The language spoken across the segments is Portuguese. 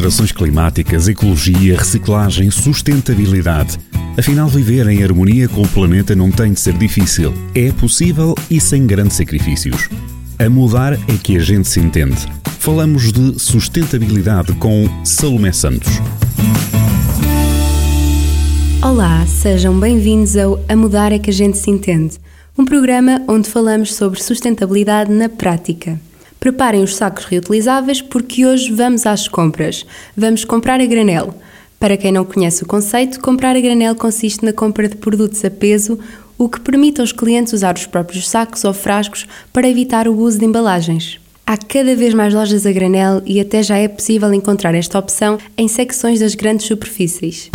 alterações climáticas, ecologia, reciclagem, sustentabilidade. Afinal, viver em harmonia com o planeta não tem de ser difícil. É possível e sem grandes sacrifícios. A mudar é que a gente se entende. Falamos de sustentabilidade com Salomé Santos. Olá, sejam bem-vindos ao A Mudar é que a gente se entende, um programa onde falamos sobre sustentabilidade na prática. Preparem os sacos reutilizáveis porque hoje vamos às compras. Vamos comprar a granel. Para quem não conhece o conceito, comprar a granel consiste na compra de produtos a peso, o que permite aos clientes usar os próprios sacos ou frascos para evitar o uso de embalagens. Há cada vez mais lojas a granel e até já é possível encontrar esta opção em secções das grandes superfícies.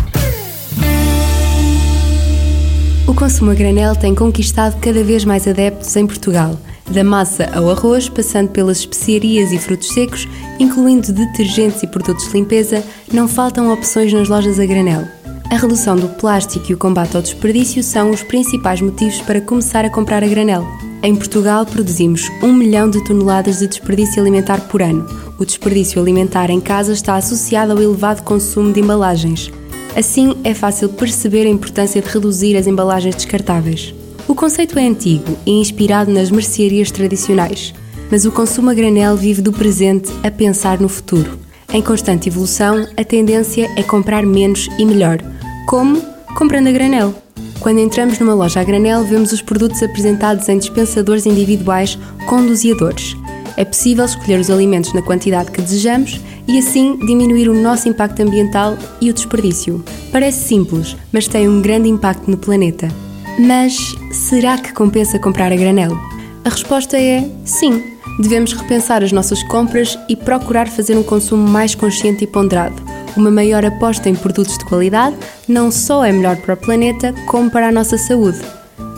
O consumo a granel tem conquistado cada vez mais adeptos em Portugal da massa ao arroz, passando pelas especiarias e frutos secos, incluindo detergentes e produtos de limpeza, não faltam opções nas lojas a granel. A redução do plástico e o combate ao desperdício são os principais motivos para começar a comprar a granel. Em Portugal, produzimos 1 milhão de toneladas de desperdício alimentar por ano. O desperdício alimentar em casa está associado ao elevado consumo de embalagens. Assim, é fácil perceber a importância de reduzir as embalagens descartáveis. O conceito é antigo e inspirado nas mercearias tradicionais, mas o consumo a granel vive do presente a pensar no futuro. Em constante evolução, a tendência é comprar menos e melhor. Como? Comprando a granel. Quando entramos numa loja a granel, vemos os produtos apresentados em dispensadores individuais com doseadores. É possível escolher os alimentos na quantidade que desejamos e assim diminuir o nosso impacto ambiental e o desperdício. Parece simples, mas tem um grande impacto no planeta. Mas será que compensa comprar a granel? A resposta é sim. Devemos repensar as nossas compras e procurar fazer um consumo mais consciente e ponderado. Uma maior aposta em produtos de qualidade não só é melhor para o planeta, como para a nossa saúde.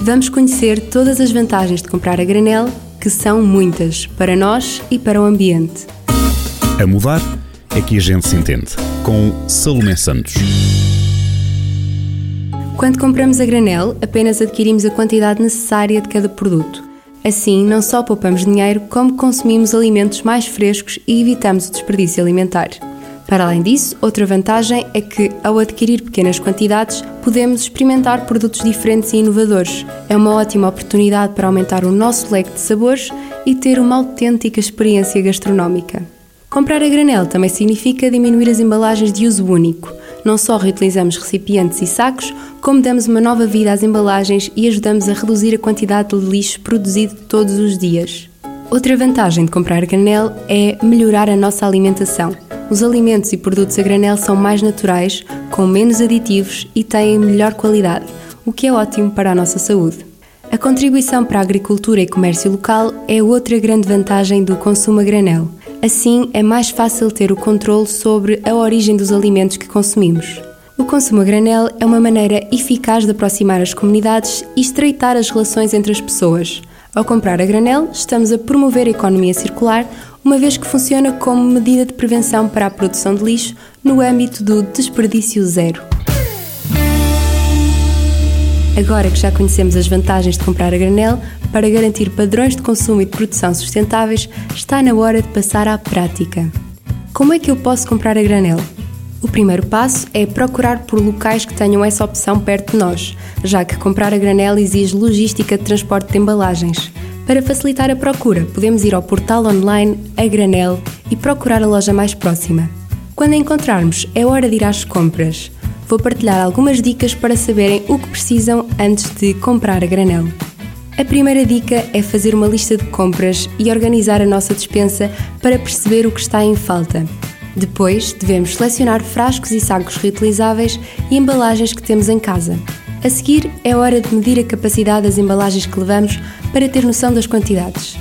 Vamos conhecer todas as vantagens de comprar a granel, que são muitas, para nós e para o ambiente. A mudar é que a gente se entende. Com Salomé Santos. Quando compramos a granel, apenas adquirimos a quantidade necessária de cada produto. Assim, não só poupamos dinheiro, como consumimos alimentos mais frescos e evitamos o desperdício alimentar. Para além disso, outra vantagem é que, ao adquirir pequenas quantidades, podemos experimentar produtos diferentes e inovadores. É uma ótima oportunidade para aumentar o nosso leque de sabores e ter uma autêntica experiência gastronómica. Comprar a granel também significa diminuir as embalagens de uso único não só reutilizamos recipientes e sacos, como damos uma nova vida às embalagens e ajudamos a reduzir a quantidade de lixo produzido todos os dias. Outra vantagem de comprar granel é melhorar a nossa alimentação. Os alimentos e produtos a granel são mais naturais, com menos aditivos e têm melhor qualidade, o que é ótimo para a nossa saúde. A contribuição para a agricultura e comércio local é outra grande vantagem do consumo a granel. Assim, é mais fácil ter o controle sobre a origem dos alimentos que consumimos. O consumo a granel é uma maneira eficaz de aproximar as comunidades e estreitar as relações entre as pessoas. Ao comprar a granel, estamos a promover a economia circular, uma vez que funciona como medida de prevenção para a produção de lixo no âmbito do desperdício zero. Agora que já conhecemos as vantagens de comprar a granel, para garantir padrões de consumo e de produção sustentáveis, está na hora de passar à prática. Como é que eu posso comprar a granel? O primeiro passo é procurar por locais que tenham essa opção perto de nós, já que comprar a granel exige logística de transporte de embalagens. Para facilitar a procura, podemos ir ao portal online A Granel e procurar a loja mais próxima. Quando a encontrarmos, é hora de ir às compras vou partilhar algumas dicas para saberem o que precisam antes de comprar a granel. A primeira dica é fazer uma lista de compras e organizar a nossa despensa para perceber o que está em falta. Depois, devemos selecionar frascos e sacos reutilizáveis e embalagens que temos em casa. A seguir, é hora de medir a capacidade das embalagens que levamos para ter noção das quantidades.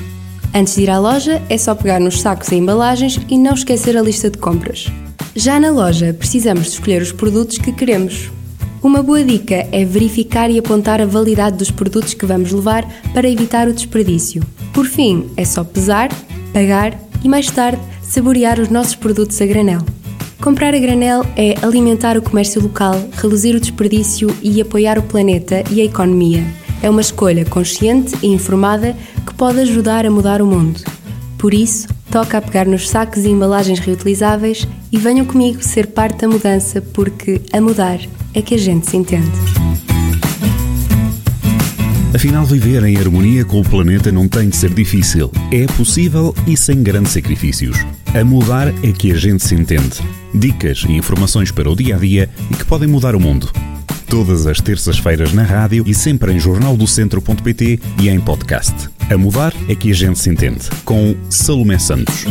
Antes de ir à loja, é só pegar nos sacos e embalagens e não esquecer a lista de compras. Já na loja, precisamos de escolher os produtos que queremos. Uma boa dica é verificar e apontar a validade dos produtos que vamos levar para evitar o desperdício. Por fim, é só pesar, pagar e mais tarde saborear os nossos produtos a granel. Comprar a granel é alimentar o comércio local, reduzir o desperdício e apoiar o planeta e a economia. É uma escolha consciente e informada que pode ajudar a mudar o mundo. Por isso, toca a pegar nos sacos e embalagens reutilizáveis e venham comigo ser parte da mudança, porque a mudar é que a gente se entende. Afinal, viver em harmonia com o planeta não tem de ser difícil. É possível e sem grandes sacrifícios. A mudar é que a gente se entende. Dicas e informações para o dia a dia e que podem mudar o mundo. Todas as terças-feiras na rádio e sempre em jornaldocentro.pt e em podcast. A mudar é que a gente se entende. Com Salomé Santos.